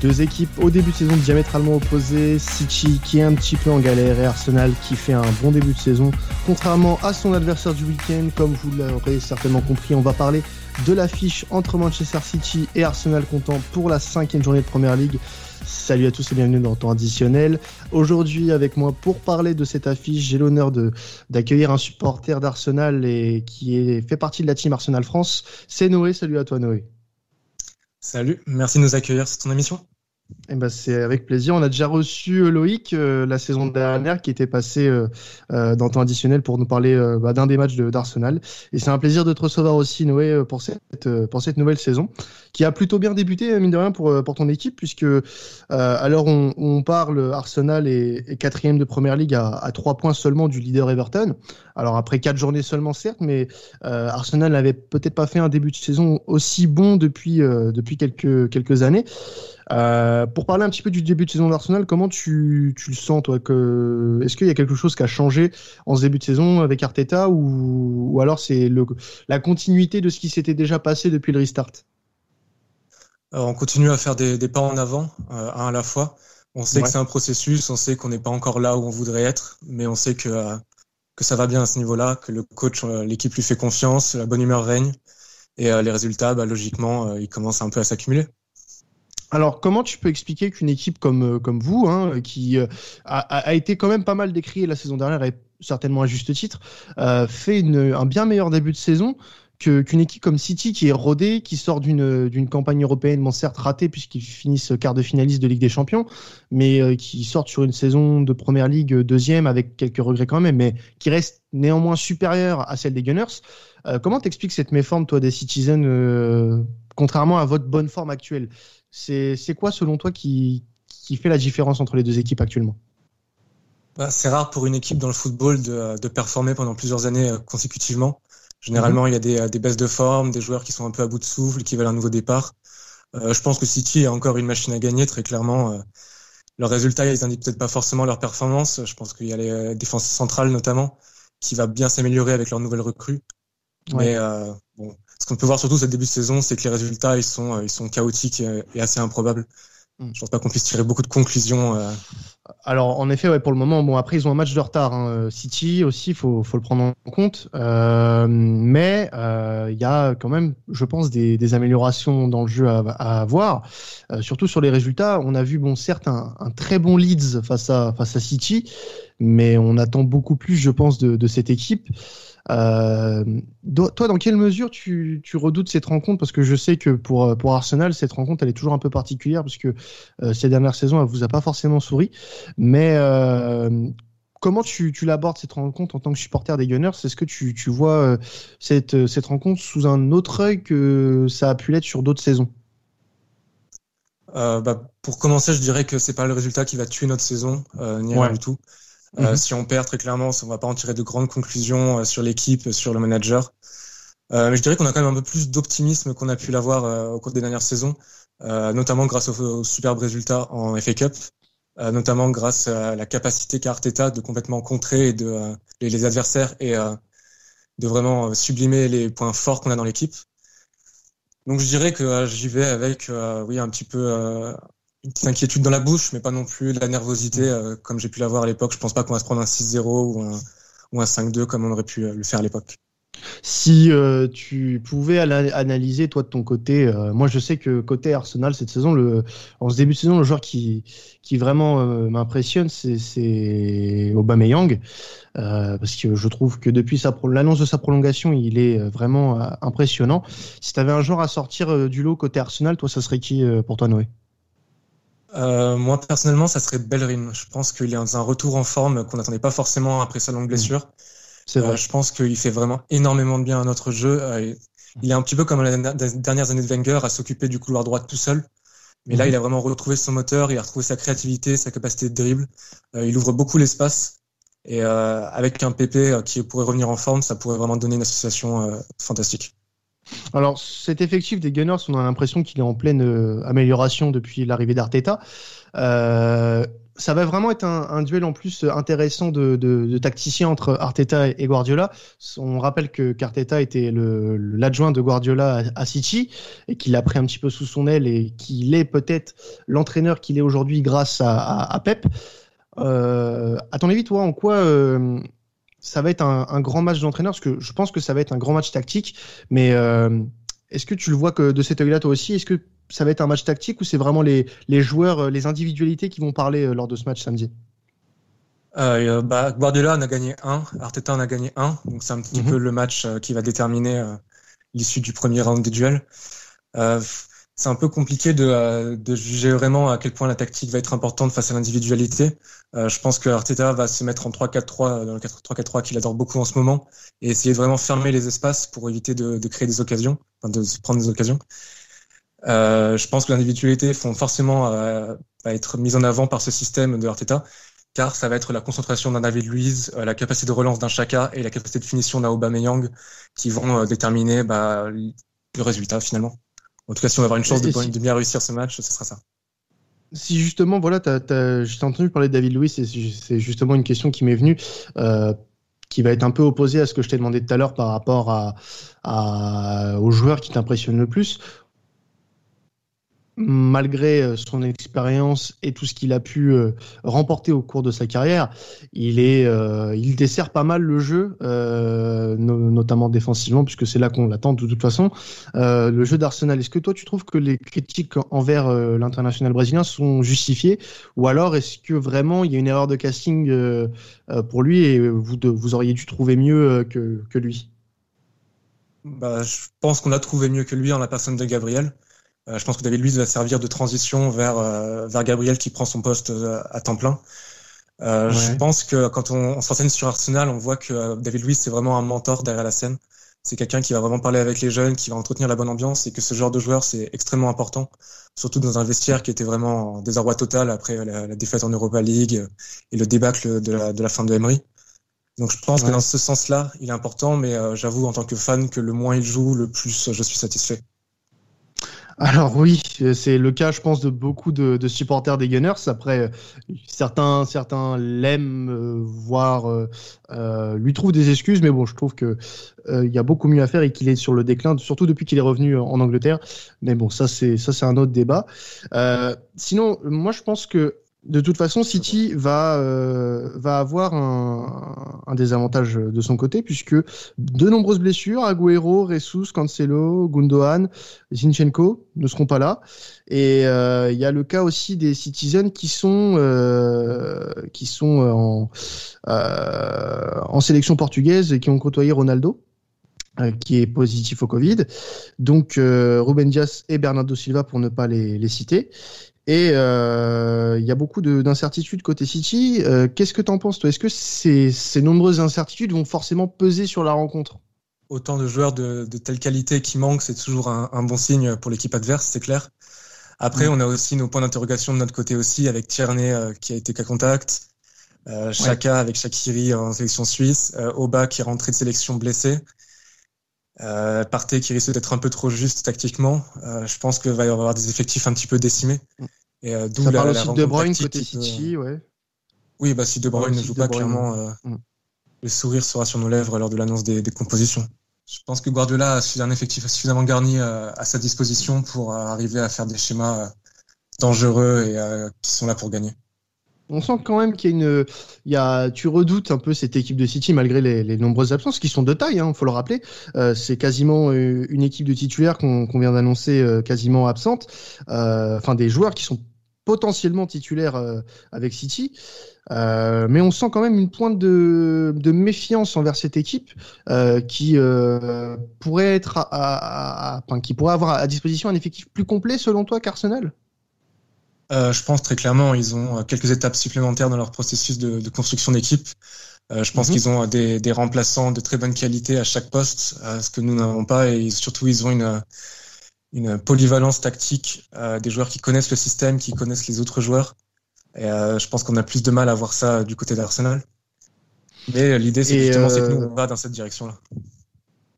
Deux équipes au début de saison diamétralement opposées. City qui est un petit peu en galère et Arsenal qui fait un bon début de saison. Contrairement à son adversaire du week-end, comme vous l'aurez certainement compris, on va parler de l'affiche entre Manchester City et Arsenal comptant pour la cinquième journée de Première League. Salut à tous et bienvenue dans Temps Additionnel. Aujourd'hui, avec moi pour parler de cette affiche, j'ai l'honneur d'accueillir un supporter d'Arsenal et qui fait partie de la team Arsenal France. C'est Noé. Salut à toi, Noé. Salut, merci de nous accueillir sur ton émission. Eh ben, c'est avec plaisir. On a déjà reçu euh, Loïc euh, la saison dernière qui était passé euh, dans temps additionnel pour nous parler bah, d'un des matchs d'Arsenal. Et c'est un plaisir de te recevoir aussi, Noé, pour cette, pour cette nouvelle saison qui a plutôt bien débuté, mine de rien, pour, pour ton équipe, puisque alors on, on, parle, Arsenal est, quatrième de première ligue à, à trois points seulement du leader Everton. Alors après quatre journées seulement, certes, mais Arsenal n'avait peut-être pas fait un début de saison aussi bon depuis, depuis quelques, quelques années. Euh, pour parler un petit peu du début de saison d'Arsenal, comment tu, tu, le sens, toi que... Est-ce qu'il y a quelque chose qui a changé en ce début de saison avec Arteta ou, ou alors c'est la continuité de ce qui s'était déjà passé depuis le restart? On continue à faire des, des pas en avant, euh, un à la fois. On sait que c'est un processus, on sait qu'on n'est pas encore là où on voudrait être, mais on sait que, euh, que ça va bien à ce niveau-là, que le coach, l'équipe lui fait confiance, la bonne humeur règne, et les résultats, bah, logiquement, ils commencent un peu à s'accumuler. Alors, comment tu peux expliquer qu'une équipe comme, euh, comme vous, hein, qui euh, a, a, été quand même pas mal décriée la saison dernière et certainement à juste titre, euh, fait une, un bien meilleur début de saison qu'une équipe comme City qui est rodée, qui sort d'une d'une campagne européenne, certes ratée puisqu'ils finissent quart de finaliste de Ligue des Champions, mais euh, qui sortent sur une saison de Première Ligue deuxième avec quelques regrets quand même, mais qui reste néanmoins supérieure à celle des Gunners. Euh, comment t'expliques cette méforme toi des Citizens, euh, contrairement à votre bonne forme actuelle? C'est quoi, selon toi, qui, qui fait la différence entre les deux équipes actuellement? Bah, C'est rare pour une équipe dans le football de, de performer pendant plusieurs années euh, consécutivement. Généralement, mhm. il y a des, euh, des, baisses de forme, des joueurs qui sont un peu à bout de souffle, qui veulent un nouveau départ. Euh, je pense que City a encore une machine à gagner, très clairement. Euh, leurs résultats, ils indiquent peut-être pas forcément leur performance. Je pense qu'il y a les défenses centrales notamment, qui va bien s'améliorer avec leurs nouvelles recrues. Mais euh, bon, ce qu'on peut voir surtout ce début de saison, c'est que les résultats ils sont euh, ils sont chaotiques et, assez improbables. Hmm. Je pense pas qu'on puisse tirer beaucoup de conclusions. Euh. Alors en effet, ouais, pour le moment, bon après ils ont un match de retard. Hein. City aussi, faut faut le prendre en compte. Euh, mais il y a quand même, je pense, des, des améliorations dans le jeu à, à avoir. surtout sur les résultats, on a vu bon certes un, un, très bon Leeds face à face à City, mais on attend beaucoup plus, je pense, de, de cette équipe. Euh, toi, dans quelle mesure tu, tu, redoutes cette rencontre? Parce que je sais que pour, pour Arsenal, cette rencontre, elle est toujours un peu particulière, parce que euh, ces dernières saisons, elle vous a pas forcément souri. Mais euh, comment tu, tu l'abordes cette rencontre en tant que supporter des Gunners? Est-ce que tu, tu vois euh, cette, cette rencontre sous un autre œil que ça a pu l'être sur d'autres saisons? Euh, bah, pour commencer, je dirais que c'est pas le résultat qui va tuer notre saison, euh, ni rien du tout. Euh, mhm. si on perd, très clairement, on va pas en tirer de grandes conclusions euh, sur l'équipe, sur le manager. Euh, mais je dirais qu'on a quand même un peu plus d'optimisme qu'on a pu l'avoir au cours des dernières saisons, notamment grâce aux, superbes résultats en FA Cup, notamment grâce à la capacité qu'a Arteta de complètement contrer et de, les, adversaires et de vraiment sublimer les points forts qu'on a dans l'équipe. Donc je dirais que j'y vais avec oui un petit peu une petite inquiétude dans la bouche, mais pas non plus de la nervosité euh, comme j'ai pu l'avoir à l'époque. Je pense pas qu'on va se prendre un 6-0 ou un, ou un 5-2 comme on aurait pu euh, le faire à l'époque. Si euh, tu pouvais analyser toi de ton côté, moi je sais que côté Arsenal cette saison, le, en ce début de saison, le joueur qui, qui vraiment m'impressionne, c'est Aubameyang, parce que je trouve que depuis l'annonce de sa prolongation, il est vraiment impressionnant. Si tu avais un joueur à sortir du lot côté Arsenal, toi ça serait qui pour toi Noé? Euh, moi personnellement, ça serait Bellerin. Je pense qu'il est dans un retour en forme qu'on n'attendait pas forcément après sa longue mm. blessure. C'est vrai. Euh, je pense qu'il fait vraiment énormément de bien à notre jeu. Euh, il est un petit peu comme les dernières années de Wenger à s'occuper du couloir droit tout seul. Mais là, mm-hmm. il a vraiment retrouvé son moteur, il a retrouvé sa créativité, sa capacité de dribble. il ouvre beaucoup l'espace. Et avec un PP qui pourrait revenir en forme, ça pourrait vraiment donner une association fantastique. Alors, cet effectif des Gunners, on a l'impression qu'il est en pleine euh, amélioration depuis l'arrivée d'Arteta. Euh, ça va vraiment être un, duel en plus intéressant de, de, tacticiens entre Arteta et Guardiola. On rappelle que qu'Arteta était l'adjoint de Guardiola à, City et qu'il a pris un petit peu sous son aile et qu'il est peut-être l'entraîneur qu'il est aujourd'hui grâce à, Pep. Euh, à ton avis, toi, en quoi euh, ça va être un, grand match d'entraîneur Parce que je pense que ça va être un grand match tactique, mais euh, est-ce que tu le vois que de cet œil-là toi aussi? Est-ce que ça va être un match tactique ou c'est vraiment les, les, joueurs, euh, les individualités qui vont parler euh, lors de ce match samedi? Euh, bah, Guardiola en a gagné un, Arteta en a gagné un, donc c'est un petit mhm. peu le match qui va déterminer l'issue du premier round des duels. C'est un peu compliqué de, de, juger vraiment à quel point la tactique va être importante face à l'individualité. je pense que Arteta va se mettre en 3-4-3 dans le 3-4-3 qu'il adore beaucoup en ce moment et essayer de vraiment fermer les espaces pour éviter de, de créer des occasions, enfin de prendre des occasions. Euh, je pense que l'individualité font forcément euh, être mise en avant par ce système de Arteta, car ça va être la concentration d'un David Luiz, euh, la capacité de relance d'un Chaka et la capacité de finition d'un Aubameyang qui vont euh, déterminer bah, le résultat finalement. En tout cas, si on va avoir une chance de, de, bien réussir ce match, ce sera ça. Si justement, voilà, j'ai entendu parler de David Luiz, et c'est justement une question qui m'est venue. Euh, qui va être un peu opposée à ce que je t'ai demandé tout à l'heure par rapport à, à, aux joueurs qui t'impressionnent le plus malgré euh, son expérience et tout ce qu'il a pu euh, remporter au cours de sa carrière, il est, euh, il dessert pas mal le jeu, notamment défensivement, puisque c'est là qu'on l'attend de toute façon. le jeu d'Arsenal, est-ce que toi tu trouves que les critiques envers l'international brésilien sont justifiées, ou alors est-ce que vraiment il y a une erreur de casting pour lui et vous, vous auriez dû trouver mieux que, que lui? Bah, je pense qu'on a trouvé mieux que lui en la personne de Gabriel. Euh, je pense que David Luiz va servir de transition vers, euh, vers Gabriel qui prend son poste euh, à temps plein. Je pense que quand on, on s'enseigne sur Arsenal, on voit que David Luiz, c'est vraiment un mentor derrière la scène. C'est quelqu'un qui va vraiment parler avec les jeunes, qui va entretenir la bonne ambiance et que ce genre de joueur, c'est extrêmement important, surtout dans un vestiaire qui était vraiment en désarroi total après la, défaite en Europa League et le débâcle de la, de la fin de Emery. Donc je pense que dans ce sens-là, il est important, mais j'avoue en tant que fan que le moins il joue, le plus je suis satisfait. Alors oui, c'est le cas, je pense, de beaucoup de, supporters des Gunners. Après, certains, certains l'aiment, euh, voire euh, euh, lui trouvent des excuses, mais bon, je trouve que il y a beaucoup mieux à faire et qu'il est sur le déclin, surtout depuis qu'il est revenu en Angleterre. Mais bon, ça c'est ça c'est un autre débat. sinon, moi je pense que de toute façon, City va, euh, va avoir un, un, désavantage de son côté, puisque de nombreuses blessures, Agüero, Ressus, Cancelo, Gundogan, Zinchenko ne seront pas là. Et euh, il y a le cas aussi des Citizens qui sont, euh, qui sont en, en sélection portugaise et qui ont côtoyé Ronaldo qui est positif au Covid. Donc Ruben Dias et Bernardo Silva pour ne pas les, les citer. Et euh, il y a beaucoup d'incertitudes côté City. Euh, qu'est-ce que tu en penses, toi? Est-ce que ces, ces, nombreuses incertitudes vont forcément peser sur la rencontre? Autant de joueurs de, de, telle qualité qui manquent, c'est toujours un, un, bon signe pour l'équipe adverse, c'est clair. Après, mm. on a aussi nos points d'interrogation de notre côté aussi, avec Tierney euh, qui a été qu'à contact, euh, Chaka avec Shakiri en sélection suisse, euh, Oba qui est rentré de sélection blessé. Euh, Partey qui risque d'être un peu trop juste tactiquement. Euh, je pense qu'il va y avoir des effectifs un petit peu décimés. Et euh, d'où la, aussi de Bruyne côté City, euh, ouais. Oui, bah si De Bruyne ne joue pas, clairement, euh, mm. le sourire sera sur nos lèvres lors de l'annonce des, des, compositions. Je pense que Guardiola a un effectif suffisamment garni à sa disposition pour arriver à faire des schémas dangereux et qui sont là pour gagner on sent quand même qu'il y a une, il y a, tu redoutes un peu cette équipe de City malgré les, nombreuses absences qui sont de taille, hein, faut le rappeler. Euh, c'est quasiment euh, une équipe de titulaires qu'on vient d'annoncer euh, quasiment absente. Enfin, des joueurs qui sont potentiellement titulaires avec City. mais on sent quand même une pointe de, méfiance envers cette équipe qui pourrait être, à, qui pourrait avoir à disposition un effectif plus complet selon toi qu'Arsenal? Euh, je pense très clairement, ils ont euh, quelques étapes supplémentaires dans leur processus de, de construction d'équipe. Euh, je pense mhm. qu'ils ont des, des, remplaçants de très bonne qualité à chaque poste, ce que nous n'avons pas, et surtout ils ont une, une polyvalence tactique, des joueurs qui connaissent le système, qui connaissent les autres joueurs. Et je pense qu'on a plus de mal à voir ça du côté d'Arsenal. Mais l'idée, c'est justement que nous on va dans cette direction-là.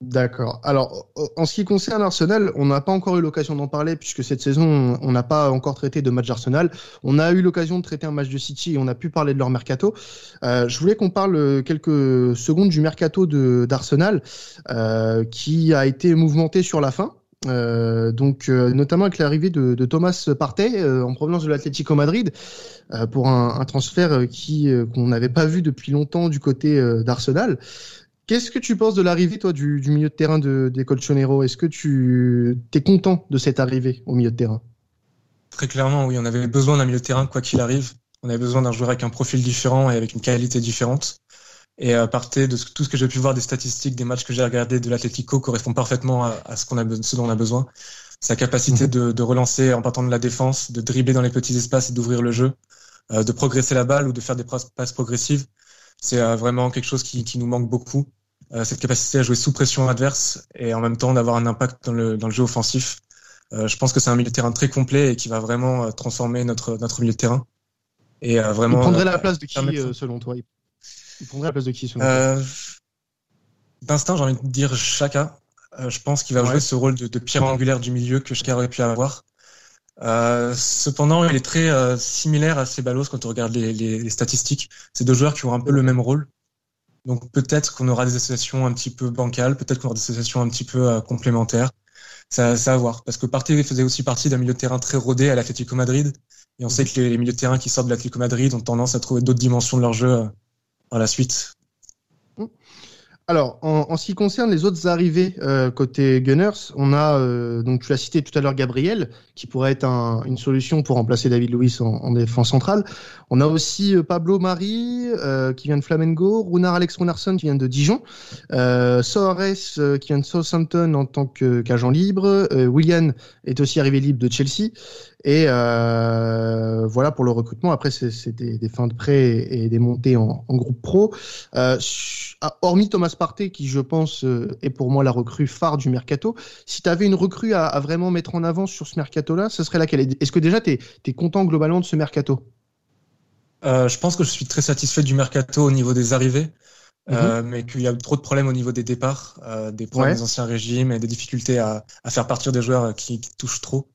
D'accord. Alors, en ce qui concerne Arsenal, on n'a pas encore eu l'occasion d'en parler puisque cette saison, on n'a pas encore traité de match Arsenal. On a eu l'occasion de traiter un match de City et on a pu parler de leur mercato. Euh, je voulais qu'on parle quelques secondes du mercato d'Arsenal euh, qui a été mouvementé sur la fin. Euh, donc euh, notamment avec l'arrivée de, Thomas Partey euh, en provenance de l'Atlético Madrid euh, pour un, un, transfert qui qu'on n'avait pas vu depuis longtemps du côté d'Arsenal. Qu'est-ce que tu penses de l'arrivée, toi, du, milieu de terrain de, des Colchonero? Est-ce que tu es content de cette arrivée au milieu de terrain? Très clairement, oui. On avait besoin d'un milieu de terrain, quoi qu'il arrive. On avait besoin d'un joueur avec un profil différent et avec une qualité différente. Et à partir de tout ce que j'ai pu voir des statistiques, des matchs que j'ai regardés de l'Atlético correspond parfaitement à, ce, qu'on a, ce dont on a besoin. Sa capacité mhm. de, de, relancer en partant de la défense, de dribbler dans les petits espaces et d'ouvrir le jeu, euh, de progresser la balle ou de faire des passes progressives, c'est euh, vraiment quelque chose qui, qui nous manque beaucoup. Euh, cette capacité à jouer sous pression adverse et en même temps d'avoir un impact dans le, dans le jeu offensif. Euh, je pense que c'est un milieu de terrain très complet et qui va vraiment euh, transformer notre, notre milieu de terrain. Et vraiment. Il prendrait la place de qui, selon toi? Il prendrait la place de qui, selon toi? D'instinct, j'ai envie de dire Chaka. je pense qu'il va jouer ce rôle de, de, pierre angulaire du milieu que Chaka aurait pu avoir. Euh, cependant, il est très euh, similaire à Ceballos quand on regarde les, les, les statistiques. C'est deux joueurs qui ont un peu le même rôle. Donc peut-être qu'on aura des associations un petit peu bancales, peut-être qu'on aura des associations un petit peu euh, complémentaires. Ça, ça à voir. Parce que Partey faisait aussi partie d'un milieu de terrain très rodé à l'Atlético Madrid. Et on sait que les, milieux de terrain qui sortent de l'Atlético Madrid ont tendance à trouver d'autres dimensions de leur jeu euh, par la suite. Alors, en, ce qui concerne les autres arrivées euh, côté Gunners, on a, euh, donc tu l'as cité tout à l'heure, Gabriel, qui pourrait être une solution pour remplacer David Luiz en, défense centrale. On a aussi euh, Pablo Mari, qui vient de Flamengo, Runar Alex Runarsson, qui vient de Dijon, Soares, qui vient de Southampton en tant qu'agent libre, William est aussi arrivé libre de Chelsea, et voilà pour le recrutement. Après, c'est des, fins de prêt et, des montées en, en groupe pro. Ah, hormis Thomas Partey, qui je pense euh, est pour moi la recrue phare du mercato, si tu avais une recrue à, vraiment mettre en avant sur ce mercato-là, ce serait laquelle? Est-ce que déjà tu es, content globalement de ce mercato? Euh, Je pense que je suis très satisfait du mercato au niveau des arrivées. Euh, mhm. mais qu'il y a trop de problèmes au niveau des départs, des problèmes des anciens régimes et des difficultés à, faire partir des joueurs qui, touchent trop.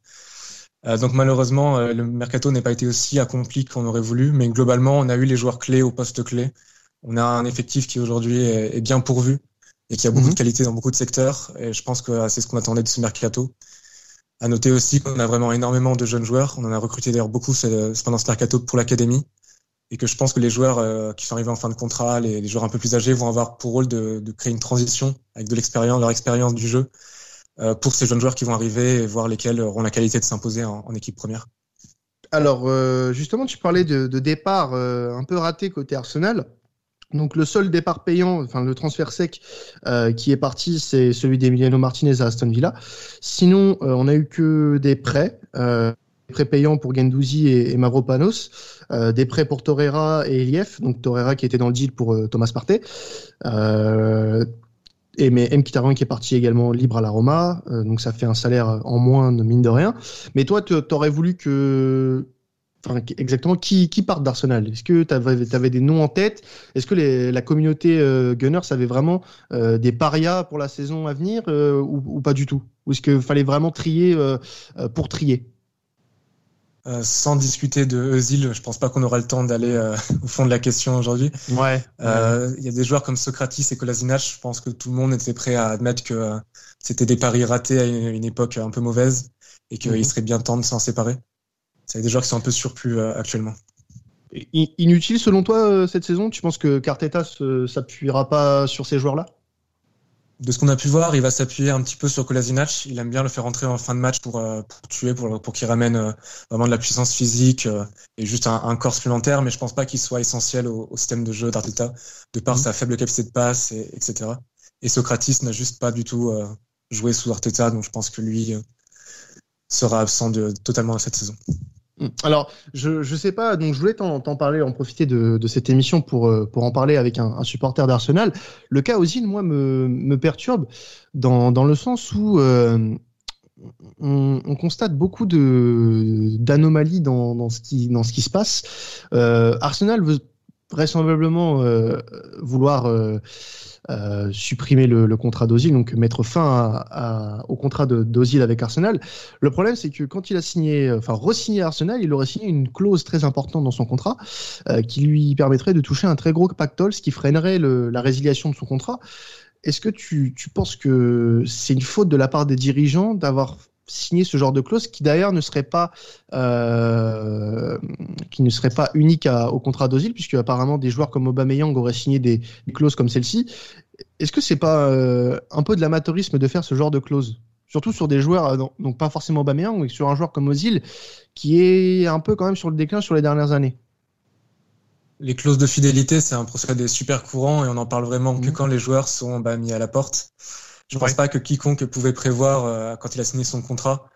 Donc malheureusement, le mercato n'a pas été aussi accompli qu'on aurait voulu, mais globalement, on a eu les joueurs clés au poste clé on a un effectif qui aujourd'hui est, bien pourvu et qui a beaucoup de mhm. qualité dans beaucoup de secteurs. Et je pense que c'est ce qu'on attendait de ce mercato. À noter aussi qu'on a vraiment énormément de jeunes joueurs. On en a recruté d'ailleurs beaucoup pendant ce mercato pour l'académie. Et que je pense que les joueurs euh, qui sont arrivés en fin de contrat, les, joueurs un peu plus âgés, vont avoir pour rôle de, créer une transition avec de l'expérience, leur expérience du jeu, euh, pour ces jeunes joueurs qui vont arriver et voir lesquels auront la qualité de s'imposer en, équipe première. Alors, euh, justement, tu parlais de, départ un peu raté côté Arsenal. Donc le seul départ payant, enfin le transfert sec euh, qui est parti, c'est celui d'Emiliano Martinez à Aston Villa. Sinon, euh, on a eu que des prêts, euh, des prêts payants pour Gendouzi et, et Mavropanos, euh, des prêts pour Torreira et Elief, donc Torreira qui était dans le deal pour Thomas Partey. Et mais M. Kitarian qui est parti également libre à la Roma, donc ça fait un salaire en moins mine de rien. Mais toi, tu aurais voulu que exactement qui, qui part d'Arsenal? Est-ce que tu avais, des noms en tête? Est-ce que la communauté euh, Gunners avait vraiment euh, des parias pour la saison à venir euh, ou, pas du tout? Ou est-ce qu'il fallait vraiment trier pour trier? Sans discuter de Özil, je pense pas qu'on aura le temps d'aller au fond de la question aujourd'hui. Ouais. Il y a des joueurs comme Socrates et Kolasinac. Je pense que tout le monde était prêt à admettre que c'était des paris ratés à une, époque un peu mauvaise et qu'il mhm. serait bien temps de s'en séparer. C'est des joueurs qui sont un peu surplus euh, actuellement. Inutile selon toi euh, cette saison? Tu penses que Carteta s'appuiera pas sur ces joueurs-là? De ce qu'on a pu voir, il va s'appuyer un petit peu sur Kolasinac. Il aime bien le faire entrer en fin de match pour, euh, tuer, pour, pour qu'il ramène vraiment de la puissance physique et juste un, corps supplémentaire. Mais je pense pas qu'il soit essentiel au, système de jeu d'Arteta, de par mmh. sa faible capacité de passe, et, etc. Et Socrates n'a juste pas du tout joué sous Arteta, donc je pense que lui sera absent de, totalement cette saison. Alors, je ne sais pas, donc je voulais t'en parler, en profiter de, de cette émission pour, euh, pour en parler avec un, supporter d'Arsenal. Le cas Ozil, moi, me, me perturbe dans, dans le sens où euh, on, on, constate beaucoup d'anomalies dans, dans, ce qui, dans ce qui se passe. Euh, Arsenal veut vraisemblablement vouloir euh, supprimer le, contrat d'Ozil, donc mettre fin au contrat d'Ozil avec Arsenal. Le problème, c'est que quand il a signé, enfin re-signé Arsenal, il aurait signé une clause très importante dans son contrat qui lui permettrait de toucher un très gros pactole, ce qui freinerait la résiliation de son contrat. Est-ce que tu, tu penses que c'est une faute de la part des dirigeants d'avoir signer ce genre de clause qui d'ailleurs ne serait pas euh, qui ne serait pas unique au contrat d'Ozil puisque apparemment des joueurs comme Aubameyang auraient signé des, clauses comme celle-ci. Est-ce que c'est pas euh, un peu de l'amateurisme de faire ce genre de clause? Surtout sur des joueurs, euh, donc pas forcément Aubameyang, mais sur un joueur comme Ozil qui est un peu quand même sur le déclin sur les dernières années. Les clauses de fidélité, c'est un procédé super courant et on en parle vraiment que mmh. quand les joueurs sont bah, mis à la porte. Je ne pense pas que quiconque pouvait prévoir, euh, quand il a signé son contrat,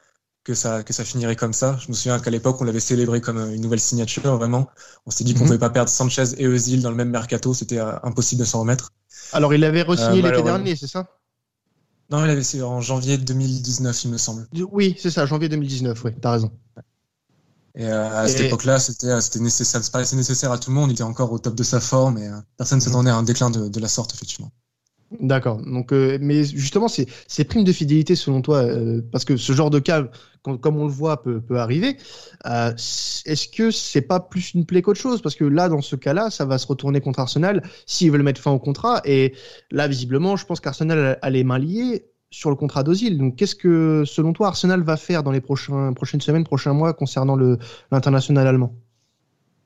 que ça, que ça finirait comme ça. Je me souviens qu'à l'époque, on l'avait célébré comme une nouvelle signature, vraiment. On s'est dit qu'on ne mhm. pouvait pas perdre Sanchez et Özil dans le même mercato. C'était euh, impossible de s'en remettre. Alors, il avait re-signé euh, l'été dernier, c'est ça? Non, il avait signé en janvier 2019, il me semble. Oui, c'est ça, janvier 2019, oui, t'as raison. Et à cette époque-là, c'était, c'était nécessaire, ça paraissait nécessaire à tout le monde. Il était encore au top de sa forme et personne ne s'attendait à un déclin de, de la sorte, effectivement. D'accord. Donc, euh, mais justement, ces, ces primes de fidélité, selon toi, euh, parce que ce genre de cas, comme on le voit, peut, peut arriver. Euh, est-ce que c'est pas plus une plaie qu'autre chose? Parce que là, dans ce cas-là, ça va se retourner contre Arsenal s'ils veulent mettre fin au contrat. Et là, visiblement, je pense qu'Arsenal a les mains liées sur le contrat d'Ozil. Donc, qu'est-ce que, selon toi, Arsenal va faire dans les prochains, prochaines semaines, prochains mois concernant l'international allemand?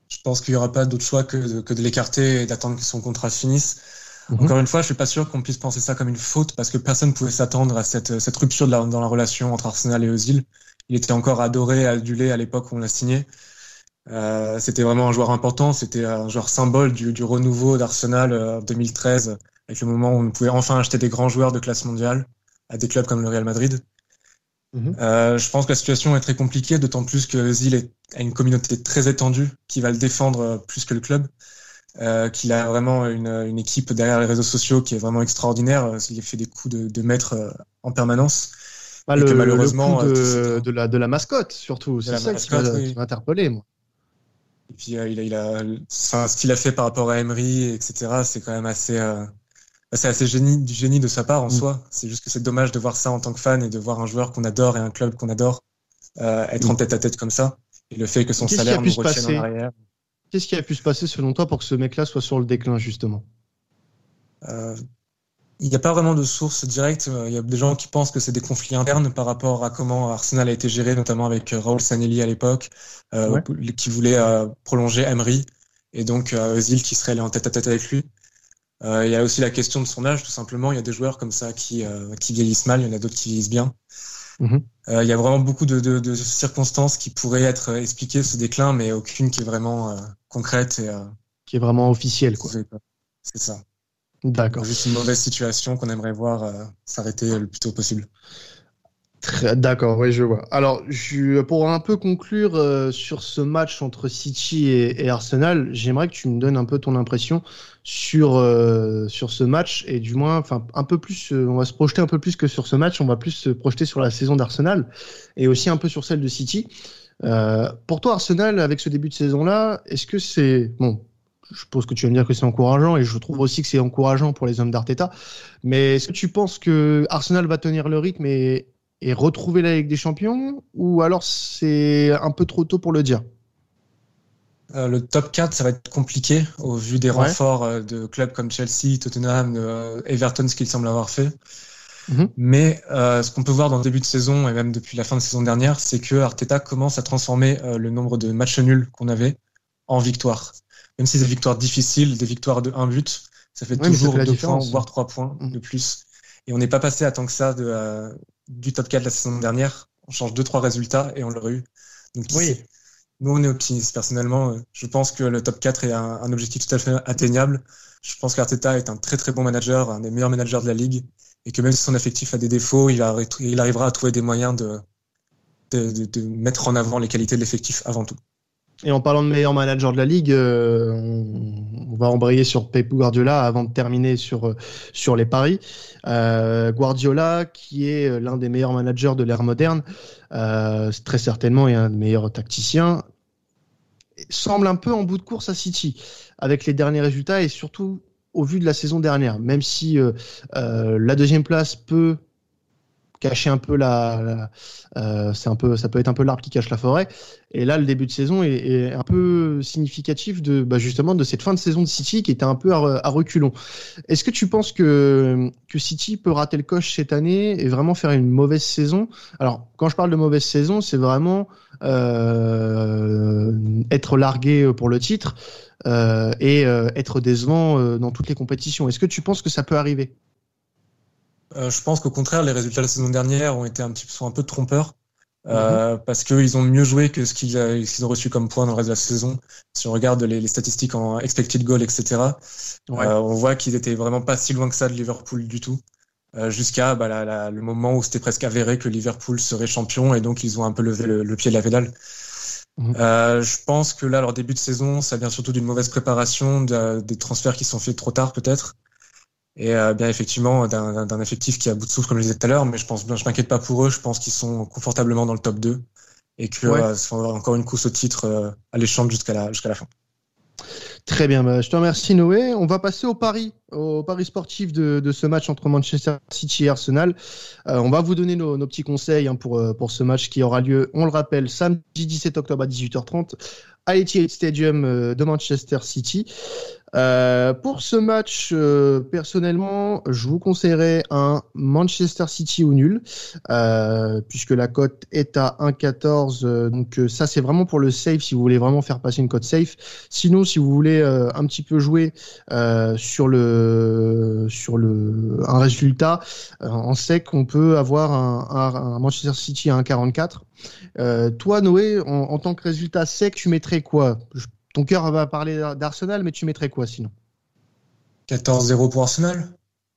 Je pense qu'il n'y aura pas d'autre choix que de, que de l'écarter et d'attendre que son contrat finisse. Mhm. Encore une fois, je suis pas sûr qu'on puisse penser ça comme une faute parce que personne ne pouvait s'attendre à cette, cette rupture de la, dans la relation entre Arsenal et Özil. Il était encore adoré, adulé à l'époque où on l'a signé. Euh, c'était vraiment un joueur important, c'était un joueur symbole du, du renouveau d'Arsenal en euh, 2013, avec le moment où on pouvait enfin acheter des grands joueurs de classe mondiale à des clubs comme le Real Madrid. Mhm. Euh, je pense que la situation est très compliquée, d'autant plus que Özil a une communauté très étendue qui va le défendre euh, plus que le club euh, qu'il a vraiment une, une, équipe derrière les réseaux sociaux qui est vraiment extraordinaire. Euh, il fait des coups de, de maître euh, en permanence. Bah, le, malheureusement, le coup de, de, la, de la mascotte, surtout. C'est ça qui m'a interpellé, moi. Et puis, il a, il a, enfin, ce qu'il a fait par rapport à Emery, etc., c'est quand même assez, euh, assez génie, du génie de sa part en mm. soi. C'est juste que c'est dommage de voir ça en tant que fan et de voir un joueur qu'on adore et un club qu'on adore euh, être en mm. tête à tête comme ça. Et le fait que son salaire nous retienne en arrière. Qu'est-ce qui a pu se passer selon toi pour que ce mec-là soit sur le déclin justement? Euh, Il n'y a pas vraiment de source directe. Il y a des gens qui pensent que c'est des conflits internes par rapport à comment Arsenal a été géré, notamment avec Raoul Sanelli à l'époque, euh, qui voulait euh, prolonger Emery et donc Özil qui serait allé en tête à tête avec lui. il y a aussi la question de son âge, tout simplement. Il y a des joueurs comme ça qui, qui vieillissent mal, il y en a d'autres qui vieillissent bien. Mhm. Euh, il y a vraiment beaucoup de, circonstances qui pourraient être expliquées ce déclin, mais aucune qui est vraiment euh, concrète et euh, qui est vraiment officielle, quoi. C'est ça. D'accord. Juste une mauvaise situation qu'on aimerait voir s'arrêter le plus tôt possible. D'accord, oui, je vois. Alors, je, pour un peu conclure euh, sur ce match entre City et, Arsenal, j'aimerais que tu me donnes un peu ton impression sur euh, sur ce match et du moins, enfin, un peu plus. Euh, on va se projeter un peu plus que sur ce match. On va plus se projeter sur la saison d'Arsenal et aussi un peu sur celle de City. Pour toi, Arsenal, avec ce début de saison-là, est-ce que c'est bon je pense que tu vas me dire que c'est encourageant et je trouve aussi que c'est encourageant pour les hommes d'Arteta. Mais est-ce que tu penses que Arsenal va tenir le rythme et, et retrouver la Ligue des Champions ou alors c'est un peu trop tôt pour le dire? Euh, le top 4, ça va être compliqué au vu des renforts euh, de clubs comme Chelsea, Tottenham, euh, Everton, ce qu'ils semblent avoir fait. Mhm. Mais ce qu'on peut voir dans le début de saison et même depuis la fin de saison dernière, c'est que Arteta commence à transformer le nombre de matchs nuls qu'on avait en victoires. Même si c'est des victoires difficiles, des victoires de 1 but, ça fait toujours 2 points, voire 3 points mhm. de plus. Et on n'est pas passé à tant que ça de, du top 4 la saison dernière. On change deux trois résultats et on l'aurait eu. Donc, oui. Nous, on est optimistes. Personnellement, je pense que le top 4 est un, objectif tout à fait atteignable. Je pense qu'Arteta est un très très bon manager, un des meilleurs managers de la ligue, et que même si son effectif a des défauts, il, arrivera à trouver des moyens de mettre en avant les qualités de l'effectif avant tout. Et en parlant de meilleur manager de la ligue, euh, on, va embrayer sur Pep Guardiola avant de terminer sur euh, sur les paris. Euh, Guardiola, qui est l'un des meilleurs managers de l'ère moderne, très certainement et un des meilleurs tacticiens, semble un peu en bout de course à City avec les derniers résultats et surtout au vu de la saison dernière, même si la deuxième place peut cacher un peu la, euh, c'est un peu, ça peut être un peu l'arbre qui cache la forêt. Et là, le début de saison est, un peu significatif de, bah, justement, de cette fin de saison de City qui était un peu à, reculons. Est-ce que tu penses que, City peut rater le coche cette année et vraiment faire une mauvaise saison? Alors, quand je parle de mauvaise saison, c'est vraiment euh, être largué pour le titre. Euh, et être décevant dans toutes les compétitions. Est-ce que tu penses que ça peut arriver? Euh, je pense qu'au contraire, les résultats de la saison dernière ont été un petit, sont un peu trompeurs. Euh, mhm. parce qu'ils ont mieux joué que ce qu'ils ont reçu comme point dans le reste de la saison. Si on regarde les, statistiques en expected goal, etc., euh, on voit qu'ils étaient vraiment pas si loin que ça de Liverpool du tout, jusqu'à bah, le moment où c'était presque avéré que Liverpool serait champion et donc ils ont un peu levé le, pied de la pédale. Mhm. je pense que là, leur début de saison, ça vient surtout d'une mauvaise préparation, des transferts qui sont faits trop tard peut-être, et euh, bien effectivement d'un effectif qui a bout de souffle comme je disais tout à l'heure mais je pense je m'inquiète pas pour eux je pense qu'ils sont confortablement dans le top 2 et que ouais. euh, encore une course au titre euh, alléchante jusqu'à la jusqu'à la fin Très bien, bah, je te remercie Noé. On va passer au pari, au pari sportif de, de ce match entre Manchester City et Arsenal. Euh, on va vous donner nos, nos petits conseils hein, pour, pour ce match qui aura lieu, on le rappelle, samedi 17 octobre à 18h30 à Etihad Stadium de Manchester City. Euh, pour ce match, euh, personnellement, je vous conseillerais un Manchester City ou nul, euh, puisque la cote est à 1,14. donc ça, c'est vraiment pour le safe, si vous voulez vraiment faire passer une cote safe. Sinon, si vous voulez un petit peu jouer sur le sur le un résultat, on sait qu'on peut avoir un, un, Manchester City à 1,44. toi, Noé, en, en, tant que résultat sec, tu mettrais quoi? Ton cœur va parler d'Arsenal, mais tu mettrais quoi sinon? 14-0 pour Arsenal?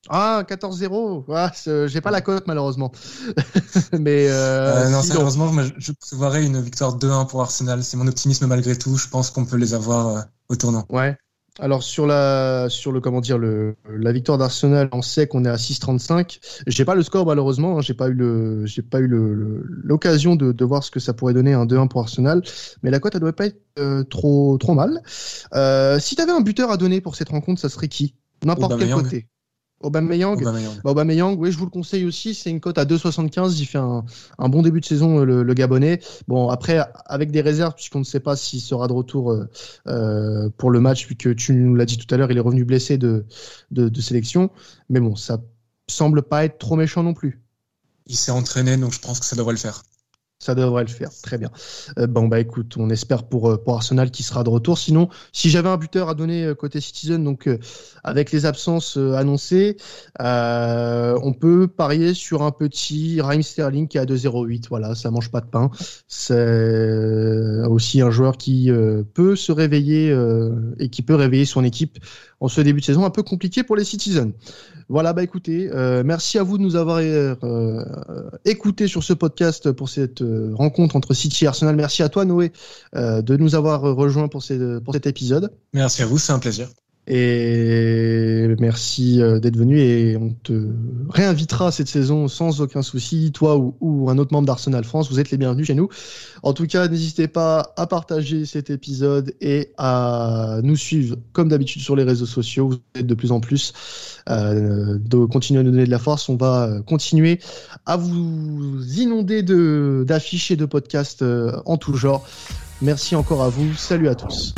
Ah, 14-0. Ah, j'ai pas la cote malheureusement. mais euh, euh, non, sérieusement, je prévoirais une victoire 2-1 pour Arsenal. C'est mon optimisme malgré tout. Je pense qu'on peut les avoir euh, au tournant. Ouais. Alors sur la sur le comment dire le la victoire d'Arsenal, on sait qu'on est à 6,35. J'ai pas le score malheureusement, hein. j'ai pas eu le j'ai pas eu l'occasion de, de voir ce que ça pourrait donner un 2-1 pour Arsenal, mais la cote elle doit pas être euh, trop trop mal. Euh, si tu avais un buteur à donner pour cette rencontre, ça serait qui? N'importe quel côté. Aubameyang. Aubameyang. Bah, oui, je vous le conseille aussi. C'est une cote à 2,75. Il fait un, bon début de saison, le, Gabonais. Bon, après, avec des réserves, puisqu'on ne sait pas s'il sera de retour euh, euh, pour le match, puisque tu nous l'as dit tout à l'heure, il est revenu blessé de, de, sélection. Mais bon, ça semble pas être trop méchant non plus. Il s'est entraîné, donc je pense que ça devrait le faire. Ça devrait le faire, très bien. Euh, bon bah écoute, on espère pour, euh, pour Arsenal qui sera de retour. Sinon, si j'avais un buteur à donner euh, côté Citizen, donc avec les absences annoncées, on peut parier sur un petit Raheem Sterling qui est à 2,08. Voilà, ça mange pas de pain. C'est aussi un joueur qui peut se réveiller et qui peut réveiller son équipe en ce début de saison un peu compliqué pour les Citizens. Voilà, bah écoutez, euh, merci à vous de nous avoir euh, écoutés sur ce podcast pour cette euh, rencontre entre City et Arsenal. Merci à toi Noé euh, de nous avoir rejoint pour, pour cet épisode. Merci à vous, c'est un plaisir. Et merci euh, d'être venu et on te réinvitera cette saison sans aucun souci, toi ou, un autre membre d'Arsenal France. Vous êtes les bienvenus chez nous. En tout cas, n'hésitez pas à partager cet épisode et à nous suivre comme d'habitude sur les réseaux sociaux. Vous êtes de plus en plus euh, de continuer à nous donner de la force. On va continuer à vous inonder d'affiches et de podcasts euh, en tout genre. Merci encore à vous. Salut à tous.